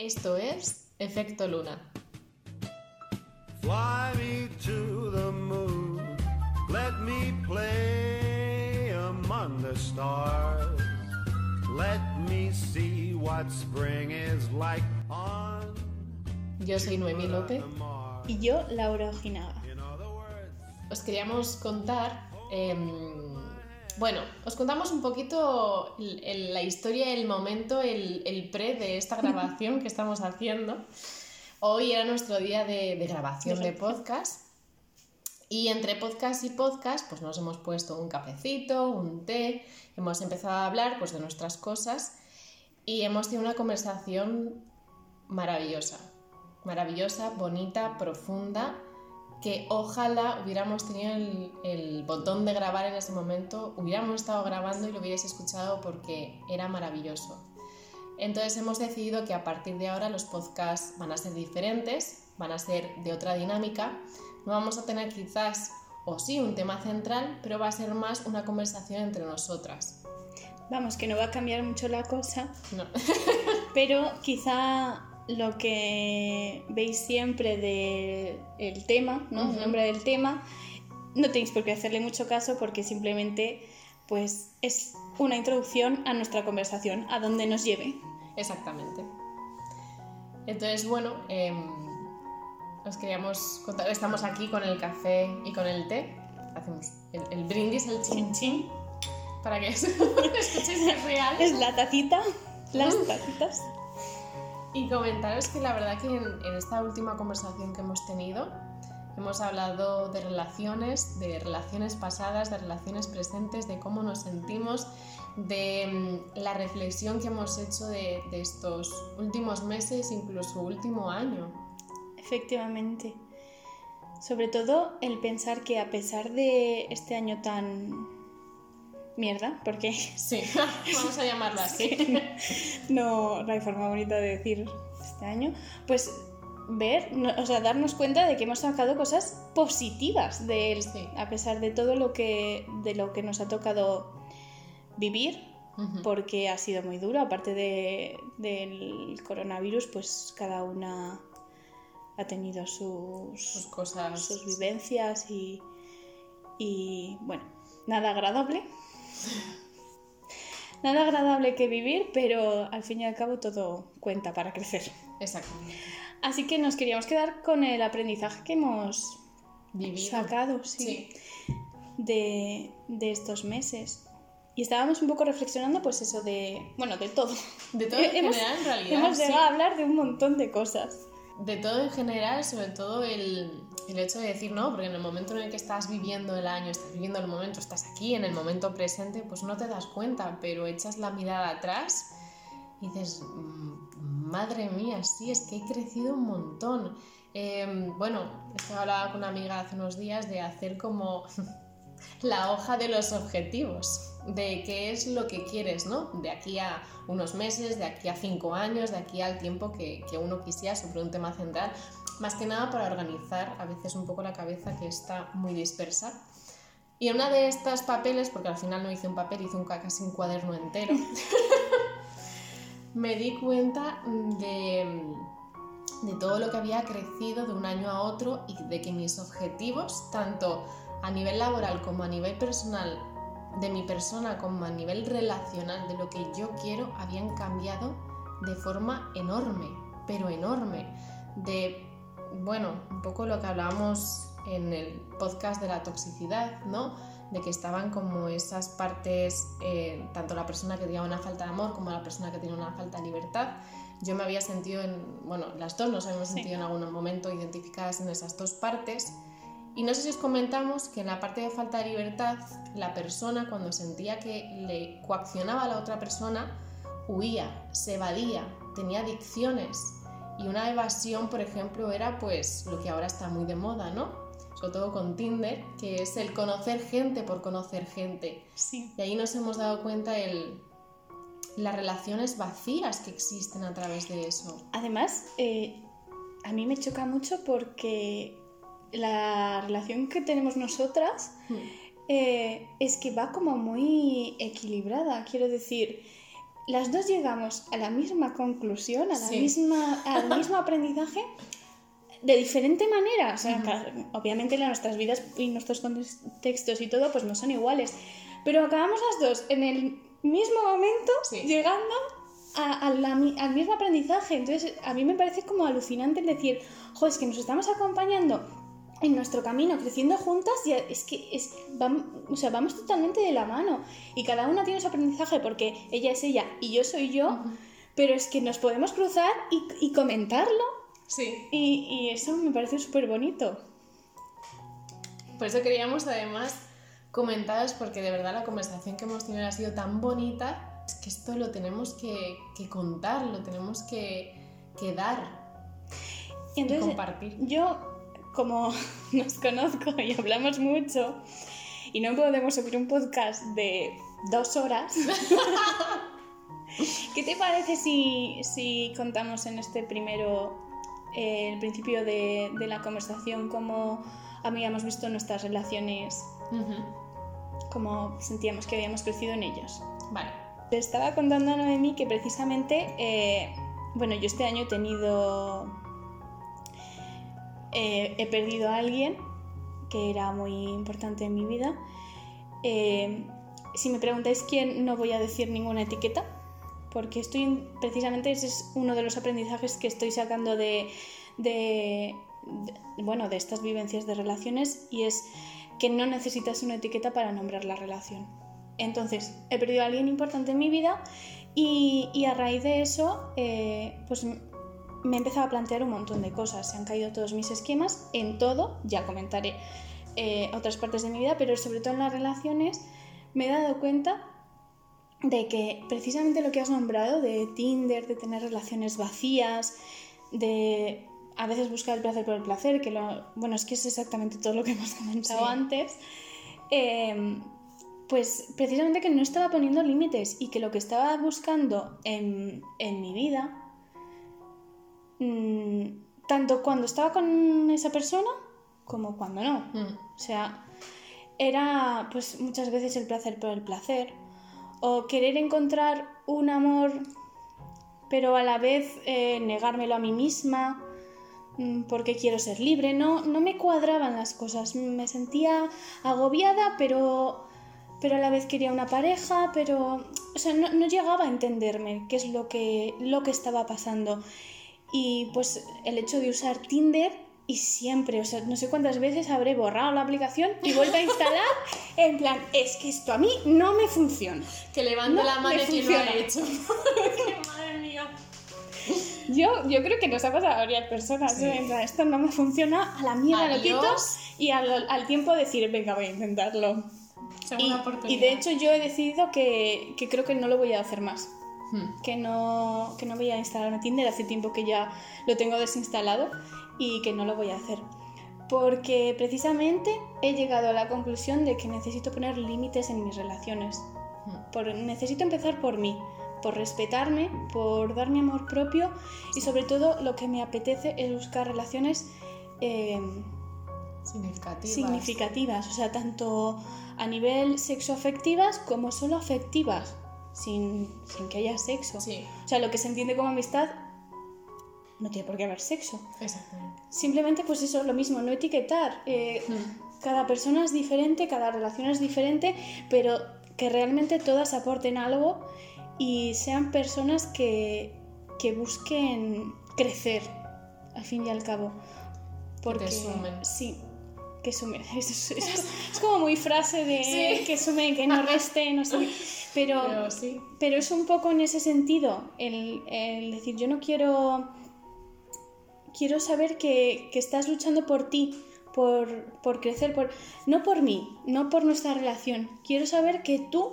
Esto es Efecto Luna. Fly me to the moon. Let me play among the stars. Let me see what spring is like on Yo soy Noemí López. Y yo, Laura Ojinaga. Os queríamos contar, em, bueno, os contamos un poquito el- el- la historia, el momento, el, el pre de esta grabación que estamos haciendo. Hoy era nuestro día de, de grabación de podcast. Y entre podcast y podcast, pues nos hemos puesto un cafecito, un té, hemos empezado a hablar pues, de nuestras cosas y hemos tenido una conversación maravillosa, maravillosa, bonita, profunda, que ojalá hubiéramos tenido el, el botón de grabar en ese momento, hubiéramos estado grabando y lo hubierais escuchado porque era maravilloso. Entonces hemos decidido que a partir de ahora los podcasts van a ser diferentes, van a ser de otra dinámica. No vamos a tener quizás, o sí, un tema central, pero va a ser más una conversación entre nosotras. Vamos, que no va a cambiar mucho la cosa, No. pero quizá lo que veis siempre del tema, ¿no? El nombre del tema, no tenéis por qué hacerle mucho caso porque simplemente pues es una introducción a nuestra conversación, a donde nos lleve. Exactamente. Entonces, bueno, em, os queríamos contar, estamos aquí con el café y con el té. Hacemos el, el brindis, el chin chin, para que escuchéis es real. Es la tacita, las tacitas. Y comentaros que la verdad que en, en esta última conversación que hemos tenido hemos hablado de relaciones, de relaciones pasadas, de relaciones presentes, de cómo nos sentimos, de mm, la reflexión que hemos hecho de, de estos últimos meses, incluso último año. Efectivamente. Sobre todo el pensar que a pesar de este año tan mierda, porque Sí, vamos a llamarlo así. no, no hay forma bonita de decir este año, pues ver, no- o sea, darnos cuenta de que hemos sacado cosas positivas de él, Sí. a pesar de todo lo que, de lo que nos ha tocado vivir, porque ha sido muy duro, aparte de, del coronavirus, pues cada una ha tenido sus, Sus cosas. sus vivencias y, y bueno, nada agradable. Nada agradable que vivir, pero al fin y al cabo todo cuenta para crecer. Exactamente. Así que nos queríamos quedar con el aprendizaje que hemos Vivido. sacado sí, Sí. de, de estos meses. Y estábamos un poco reflexionando, pues eso de, bueno, de todo. De todo en Hemos- general, en realidad. Hemos sí. llegado a hablar de un montón de cosas. De todo en general, sobre todo el, el hecho de decir, no, porque en el momento en el que estás viviendo el año, estás viviendo el momento, estás aquí en el momento presente, pues no te das cuenta, pero echas la mirada atrás y dices, "Mm, madre mía, sí, es que he crecido un montón. Eh, bueno, esto hablaba con una amiga hace unos días de hacer como la hoja de los objetivos, de qué es lo que quieres, ¿no? De aquí a unos meses, de aquí a cinco años, de aquí al tiempo que, uno quisiera sobre un tema central, más que nada para organizar a veces un poco la cabeza que está muy dispersa. Y en una de estas papeles, porque al final no hice un papel, hice un, ca- casi un cuaderno entero, me di cuenta de, de todo lo que había crecido de un año a otro y de que mis objetivos, tanto a nivel laboral como a nivel personal, de mi persona como a nivel relacional, de lo que yo quiero, habían cambiado de forma enorme, pero enorme. De, bueno, un poco lo que hablábamos en el podcast de la toxicidad, ¿no? De que estaban como esas partes, eh, tanto la persona que tenía una falta de amor como la persona que tiene una falta de libertad. Yo me había sentido en, bueno, las dos nos habíamos Sí. sentido en algún momento identificadas en esas dos partes. Y no sé si os comentamos que en la parte de falta de libertad, la persona cuando sentía que le coaccionaba a la otra persona, huía, se evadía, tenía adicciones. Y una evasión, por ejemplo, era pues lo que ahora está muy de moda, ¿no? Sobre todo con Tinder, que es el conocer gente por conocer gente. Sí. Y ahí nos hemos dado cuenta el, las relaciones vacías que existen a través de eso. Además, eh, a mí me choca mucho porque la relación que tenemos nosotras eh, es que va como muy equilibrada. Quiero decir, las dos llegamos a la misma conclusión, a la Sí. misma, al mismo aprendizaje de diferente manera. O sea, obviamente nuestras vidas y nuestros contextos y todo pues no son iguales. Pero acabamos las dos en el mismo momento Sí. llegando a- a la mi- al mismo aprendizaje. Entonces, a mí me parece como alucinante el decir, jo, es que nos estamos acompañando en nuestro camino, creciendo juntas, y es que es, vamos, o sea, vamos totalmente de la mano. Y cada una tiene su aprendizaje porque ella es ella y yo soy yo, pero es que nos podemos cruzar y, y comentarlo. Sí. Y, y eso me parece súper bonito. Por eso queríamos además comentaros, porque de verdad la conversación que hemos tenido ha sido tan bonita, es que esto lo tenemos que, que contar, lo tenemos que, que dar Y y compartir. yo, como nos conozco y hablamos mucho, y no podemos subir un podcast de dos horas, ¿qué te parece si, si contamos en este primero, eh, el principio de, de la conversación, cómo habíamos visto nuestras relaciones, Ujú. cómo sentíamos que habíamos crecido en ellos? Vale. Le estaba contando a Noemí que precisamente, eh, bueno, yo este año he tenido, eh, he perdido a alguien que era muy importante en mi vida. Eh, si me preguntáis quién, no voy a decir ninguna etiqueta, porque estoy, precisamente ese es uno de los aprendizajes que estoy sacando de, bueno, de estas vivencias de relaciones y es que no necesitas una etiqueta para nombrar la relación. Entonces, he perdido a alguien importante en mi vida y, a raíz de eso, eh, pues me he empezado a plantear un montón de cosas. Se han caído todos mis esquemas en todo, ya comentaré eh, otras partes de mi vida, pero sobre todo en las relaciones, me he dado cuenta de que precisamente lo que has nombrado, de Tinder, de tener relaciones vacías, de a veces buscar el placer por el placer, que lo, bueno, es que es exactamente todo lo que hemos comentado Sí. antes, eh, pues precisamente que no estaba poniendo límites y que lo que estaba buscando en, en mi vida, mm, tanto cuando estaba con esa persona como cuando no. Mm. O sea, era pues muchas veces el placer por el placer o querer encontrar un amor pero a la vez eh, negármelo a mí misma mm, porque quiero ser libre. No, no me cuadraban las cosas. Me sentía agobiada, pero, pero a la vez quería una pareja, pero o sea, no, no llegaba a entenderme qué es lo que, lo que estaba pasando. Y pues el hecho de usar Tinder y siempre, o sea, no sé cuántas veces habré borrado la aplicación y vuelto a instalar en plan, es que esto a mí no me funciona. Que levante No la mano quien lo ha hecho. Madre mía. Yo, yo creo que nos ha pasado a varias personas. Sí. ¿eh? Esto no me funciona, a la mierda lo Adiós. quito y al, al tiempo decir, venga, voy a intentarlo. Y, y de hecho yo he decidido que, que creo que no lo voy a hacer más. Hmm. Que no, que no voy a instalarme Tinder, hace tiempo que ya lo tengo desinstalado y que no lo voy a hacer. Porque precisamente he llegado a la conclusión de que necesito poner límites en mis relaciones. Hmm. Por, necesito empezar por mí, por respetarme, por darme amor propio y sobre todo lo que me apetece es buscar relaciones eh, Significativas. significativas, o sea, tanto a nivel sexoafectivas como solo afectivas, sin, sin que haya sexo. Sí, O sea, lo que se entiende como amistad no tiene por qué haber sexo. exactamente. Simplemente, pues eso, lo mismo, no etiquetar. eh, Hmm. cada persona es diferente, cada relación es diferente, pero que realmente todas aporten algo y sean personas que, que busquen crecer, al fin y al cabo. Porque, sumen. Sí, que sumen. Es, es- es- es como muy frase de Sí. que sumen, que no resten, no sé. Pero, Pero sí. pero es un poco en ese sentido, el, el decir, yo no quiero, quiero saber que, que estás luchando por ti, por, por crecer, por, no por mí, no por nuestra relación. Quiero saber que tú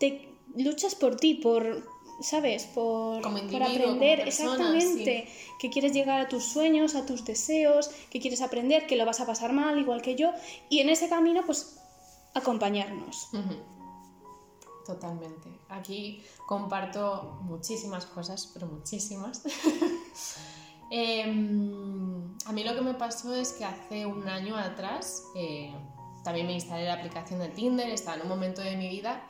te luchas por ti, por, ¿sabes? Por, Como por aprender, como persona, exactamente, que quieres llegar a tus sueños, a tus deseos, que quieres aprender, que lo vas a pasar mal, igual que yo, y en ese camino, pues, acompañarnos. Totalmente. Aquí comparto muchísimas cosas, pero muchísimas. Em, a mí lo que me pasó es que hace un año atrás eh, también me instalé la aplicación de Tinder, estaba en un momento de mi vida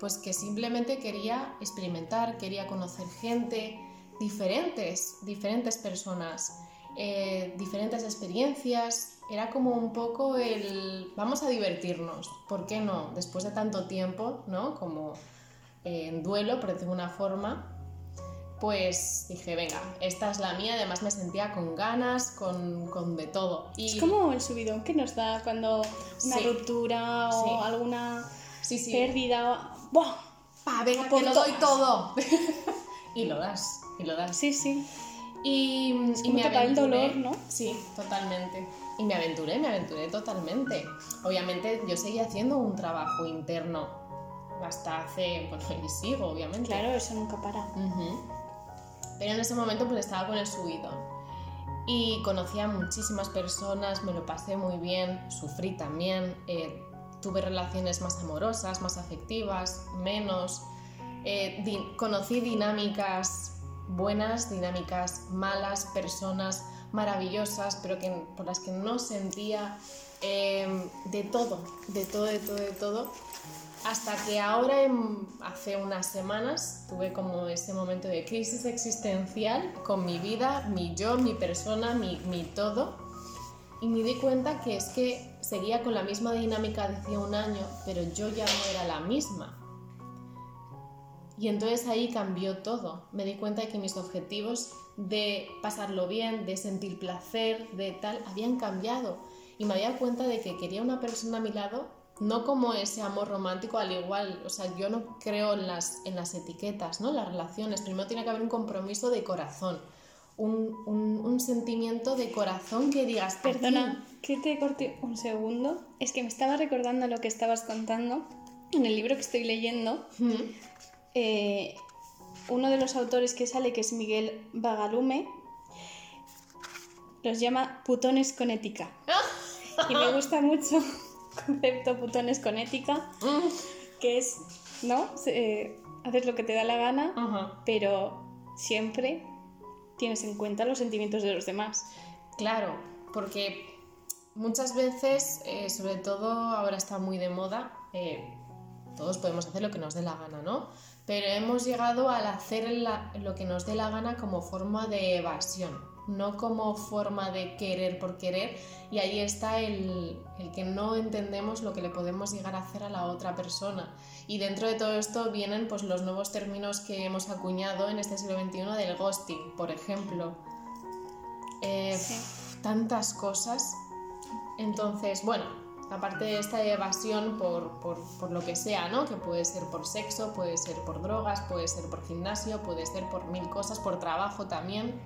pues que simplemente quería experimentar, quería conocer gente, diferentes, diferentes personas, eh, diferentes experiencias. Era como un poco el vamos a divertirnos, ¿por qué no? Después de tanto tiempo, ¿no? Como eh, en duelo, por decirlo de una forma, pues dije, venga, esta es la mía, además me sentía con ganas, con, con de todo. Es como el subidón que nos da cuando una Sí. ruptura o Sí. alguna Sí, pérdida. ¡Buah! Pa, venga, Por que lo doy todo. y lo das, y lo das. Sí, sí. Y, y como me tapar el aventuré. dolor, ¿no? Sí, totalmente. Y me aventuré, me aventuré totalmente. Obviamente yo seguía haciendo un trabajo interno hasta hace, bueno, y sigo, obviamente. Claro, eso nunca para. Ujú. Pero en ese momento pues estaba con el subidón. Y conocí a muchísimas personas, me lo pasé muy bien, sufrí también, eh, tuve relaciones más amorosas, más afectivas, menos. eh, di- conocí dinámicas buenas, dinámicas malas, personas maravillosas, pero que, por las que no sentía eh, de todo, de todo, de todo, de todo. Hasta que ahora, hace unas semanas, tuve como ese momento de crisis existencial con mi vida, mi yo, mi persona, mi, mi todo. Y me di cuenta que es que seguía con la misma dinámica de hace un año, pero yo ya no era la misma. Y entonces ahí cambió todo. Me di cuenta de que mis objetivos de pasarlo bien, de sentir placer, de tal, habían cambiado. Y me había cuenta de que quería una persona a mi lado, no como ese amor romántico, al igual, o sea, yo no creo en las, en las etiquetas, ¿no? Las relaciones. Primero tiene que haber un compromiso de corazón, un, un- un sentimiento de corazón que digas. Perdona, que te corte un segundo. Es que me estaba recordando lo que estabas contando en el libro que estoy leyendo. Mm, eh, uno de los autores que sale, que es Miguel Bagalume, los llama putones con ética. Y me gusta mucho el concepto putones con ética, que es, ¿no? Eh, haces lo que te da la gana, pero siempre tienes en cuenta los sentimientos de los demás. Claro, porque muchas veces, eh, sobre todo ahora está muy de moda, eh, todos podemos hacer lo que nos dé la gana, ¿no? Pero hemos llegado al hacer la- lo que nos dé la gana como forma de evasión, no como forma de querer por querer, y ahí está el, el que no entendemos lo que le podemos llegar a hacer a la otra persona. Y dentro de todo esto vienen pues, los nuevos términos que hemos acuñado en este siglo XXI del ghosting, por ejemplo. Eh, Sí. tantas cosas. Entonces, bueno, aparte de esta evasión por, por- por lo que sea, ¿no? Que puede ser por sexo, puede ser por drogas, puede ser por gimnasio, puede ser por mil cosas, por trabajo también.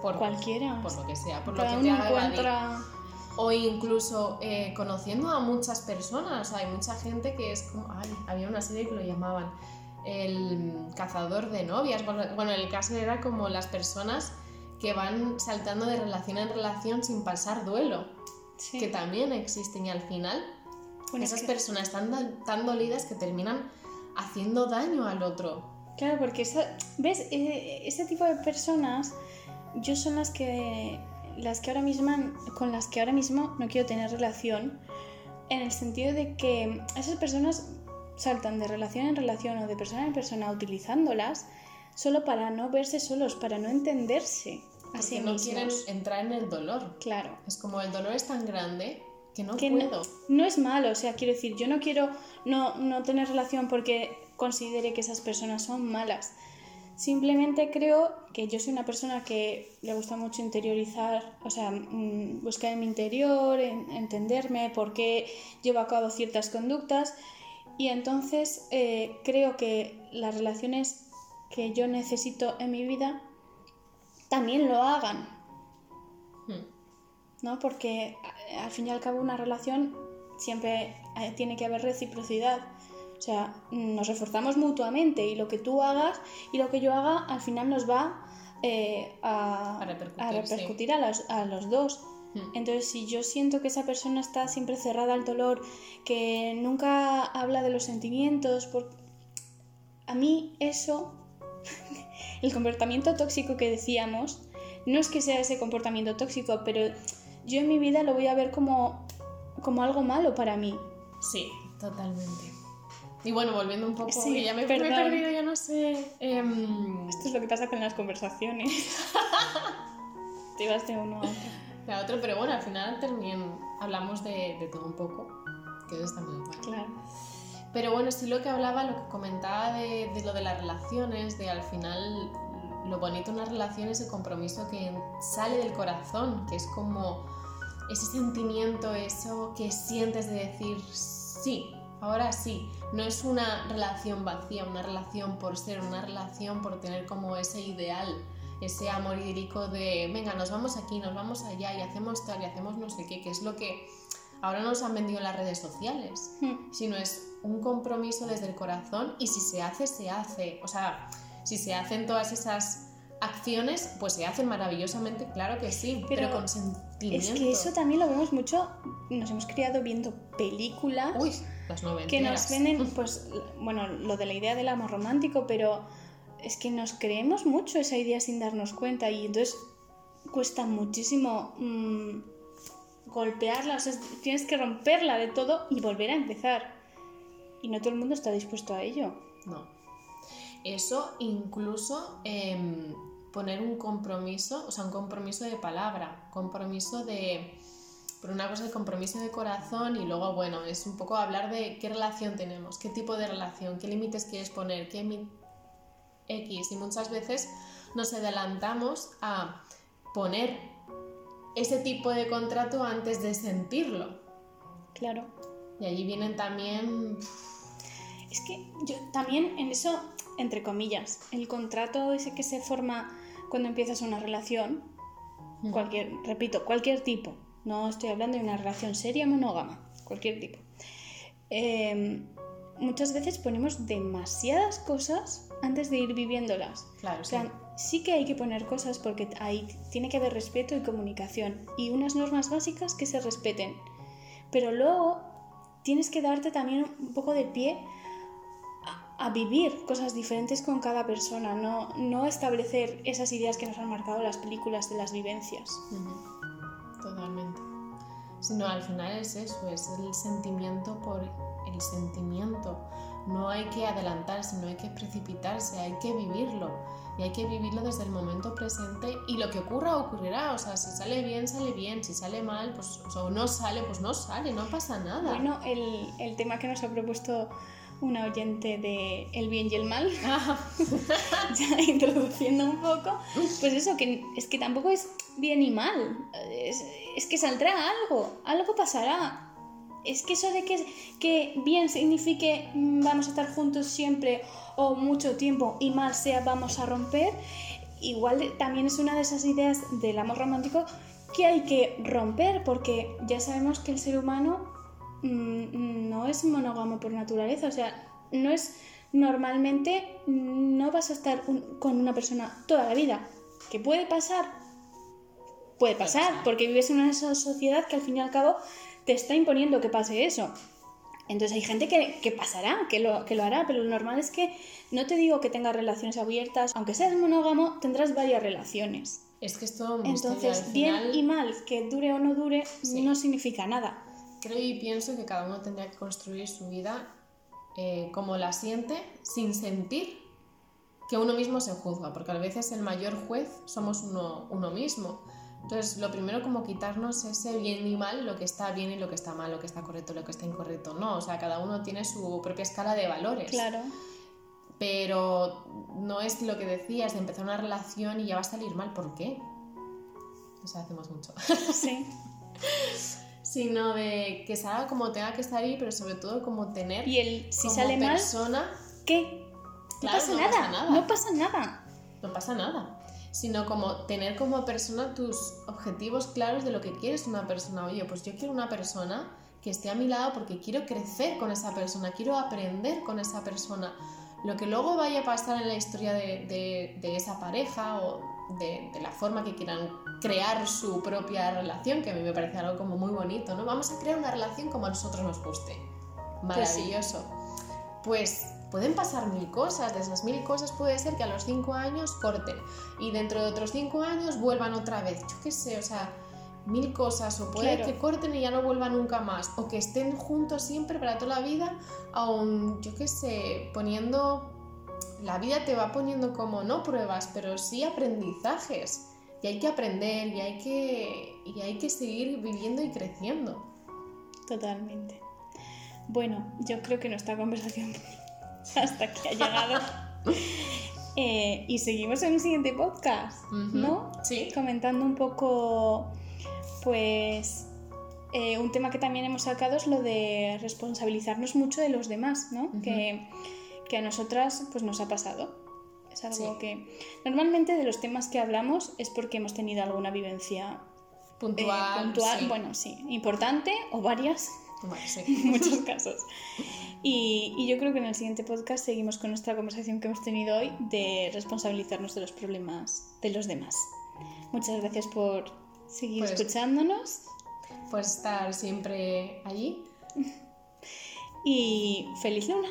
Por, Cualquiera. por lo que sea, por lo Cada que te haga evadir. O incluso eh, conociendo a muchas personas. Hay mucha gente que es como. ay, había una serie que lo llamaban el cazador de novias. Bueno, el caso era como las personas que van saltando de relación en relación sin pasar duelo, Sí. que también existen y al final Bueno, es esas que- personas están tan, tan dolidas que terminan haciendo daño al otro. Claro, porque esa, ves, Eh, ese tipo de personas, yo son las que, las que ahora mismo, con las que ahora mismo no quiero tener relación, en el sentido de que esas personas saltan de relación en relación o de persona en persona utilizándolas solo para no verse solos, para no entenderse a Porque sí no mismos. quieren entrar en el dolor. Claro. Es como el dolor es tan grande que no que puedo. no es malo, o sea, quiero decir, yo no quiero no, no tener relación porque considere que esas personas son malas. Simplemente creo que yo soy una persona que le gusta mucho interiorizar, o sea, mm, buscar en mi interior, en- entenderme por qué llevo a cabo ciertas conductas y entonces eh, creo que las relaciones que yo necesito en mi vida también lo hagan. Hmm. ¿no? Porque al fin y al cabo una relación siempre eh, tiene que haber reciprocidad. O sea, nos reforzamos mutuamente y lo que tú hagas y lo que yo haga al final nos va eh, a, A repercutir, a sí. a, los, a los dos. Hmm. Entonces, si yo siento que esa persona está siempre cerrada al dolor, que nunca habla de los sentimientos, por... a mí eso, el comportamiento tóxico que decíamos, no es que sea ese comportamiento tóxico, pero yo en mi vida lo voy a ver como, como algo malo para mí. Sí, totalmente. Y bueno, volviendo un poco, Sí, ya me, me he perdido, ya no sé. em, Esto es lo que pasa con las conversaciones. Te vas de uno a otro. la otra, pero bueno, al final también hablamos de, de todo un poco, que eso está muy guay. Claro. Pero bueno, sí lo que hablaba, lo que comentaba de, de lo de las relaciones, de al final lo bonito de una relación es el compromiso que sale del corazón, que es como ese sentimiento, eso que sientes de decir sí, ahora sí. No es una relación vacía, una relación por ser, una relación por tener como ese ideal, ese amor idílico de, venga, nos vamos aquí, nos vamos allá y hacemos tal y hacemos no sé qué, que es lo que ahora nos han vendido en las redes sociales Hmm. sino es un compromiso desde el corazón y si se hace, se hace. O sea, si se hacen todas esas acciones, pues se hacen maravillosamente, claro que sí, pero, Pero con sentimiento. Es que eso también lo vemos mucho. Nos hemos criado viendo películas Uy, las noventeras. que nos venden, pues, bueno, lo de la idea del amor romántico, pero es que nos creemos mucho esa idea sin darnos cuenta y entonces cuesta muchísimo mm, golpearla, o sea, tienes que romperla de todo y volver a empezar. Y no todo el mundo está dispuesto a ello. No. Eso incluso em, poner un compromiso, o sea, un compromiso de palabra, compromiso de... Por una cosa el compromiso de corazón y luego, bueno, es un poco hablar de qué relación tenemos, qué tipo de relación, qué límites quieres poner, qué X. Y muchas veces nos adelantamos a poner ese tipo de contrato antes de sentirlo. Claro. Y allí vienen también... Es que yo también en eso, entre comillas, el contrato ese que se forma cuando empiezas una relación, cualquier, repito, cualquier tipo, no estoy hablando de una relación seria monógama, cualquier tipo. Eh, muchas veces ponemos demasiadas cosas antes de ir viviéndolas. Claro, O sea, sí que hay que poner cosas porque ahí tiene que haber respeto y comunicación y unas normas básicas que se respeten. Pero luego tienes que darte también un poco de pie a, a vivir cosas diferentes con cada persona, no, no establecer esas ideas que nos han marcado las películas de las vivencias. Totalmente. Sino al final es eso, es el sentimiento por el sentimiento. No hay que adelantarse, no hay que precipitarse, hay que vivirlo. Y hay que vivirlo desde el momento presente y lo que ocurra ocurrirá. O sea, si sale bien, sale bien. Si sale mal, pues o sea, no sale, pues no sale, no pasa nada. Bueno, el, el tema que nos ha propuesto una oyente de El bien y el mal, Ah, ya introduciendo un poco, pues eso, que es que tampoco es bien y mal, es, es que saldrá algo, algo pasará. Es que eso de que, que bien signifique vamos a estar juntos siempre o mucho tiempo y mal sea vamos a romper, igual también es una de esas ideas del amor romántico que hay que romper porque ya sabemos que el ser humano mm, no es monógamo por naturaleza, o sea, no es normalmente no vas a estar un- con una persona toda la vida, que puede pasar, puede pasar, porque vives en una so- sociedad que al fin y al cabo te está imponiendo que pase eso. Entonces hay gente que, que pasará, que lo, que lo hará, pero lo normal es que no te digo que tengas relaciones abiertas, aunque seas monógamo, tendrás varias relaciones. es que es todo. Entonces, Al bien y mal, que dure o no dure, Sí. no significa nada. Creo y pienso que cada uno tendría que construir su vida eh, como la siente, sin sentir que uno mismo se juzga, porque a veces el mayor juez somos uno, uno mismo. Entonces, lo primero como quitarnos ese bien y mal, lo que está bien y lo que está mal, lo que está correcto, lo que está incorrecto. No, o sea, cada uno tiene su propia escala de valores. Claro. Pero no es lo que decías de empezar una relación y ya va a salir mal. ¿Por qué? O sea, hacemos mucho. Sí. sino de que salga como tenga que salir, pero sobre todo como tener Y el si como sale mal, persona, ¿qué? No Claro, pasa no nada, pasa nada. no pasa nada. no pasa nada, sino como tener como persona tus objetivos claros de lo que quieres una persona. Oye, pues yo quiero una persona que esté a mi lado porque quiero crecer con esa persona, quiero aprender con esa persona. Lo que luego vaya a pasar en la historia de, de- de esa pareja o de, de la forma que quieran crear su propia relación, que a mí me parece algo como muy bonito, ¿no? Vamos a crear una relación como a nosotros nos guste. Pues sí. Maravilloso. Pues pueden pasar mil cosas, de esas mil cosas puede ser que a los cinco años corten y dentro de otros cinco años vuelvan otra vez, yo qué sé, o sea, mil cosas, o puede Claro. que corten y ya no vuelvan nunca más, o que estén juntos siempre para toda la vida, aun, yo qué sé, poniendo... La vida te va poniendo como, no pruebas, pero sí aprendizajes. Y hay que aprender, y hay que, y hay que seguir viviendo y creciendo. Totalmente. Bueno, yo creo que nuestra conversación hasta aquí ha llegado. Eh, y seguimos en el siguiente podcast, ¿no? Sí. Comentando un poco, pues, eh, un tema que también hemos sacado es lo de responsabilizarnos mucho de los demás, ¿no? Que, que a nosotras pues nos ha pasado. Es algo Sí. que normalmente de los temas que hablamos es porque hemos tenido alguna vivencia eh, Puntual. puntual, sí. bueno, sí, importante o varias Bueno, sí. en muchos casos. Y, y yo creo que en el siguiente podcast seguimos con nuestra conversación que hemos tenido hoy de responsabilizarnos de los problemas de los demás. Muchas gracias por seguir Pues- escuchándonos Pues estar siempre allí. y feliz luna.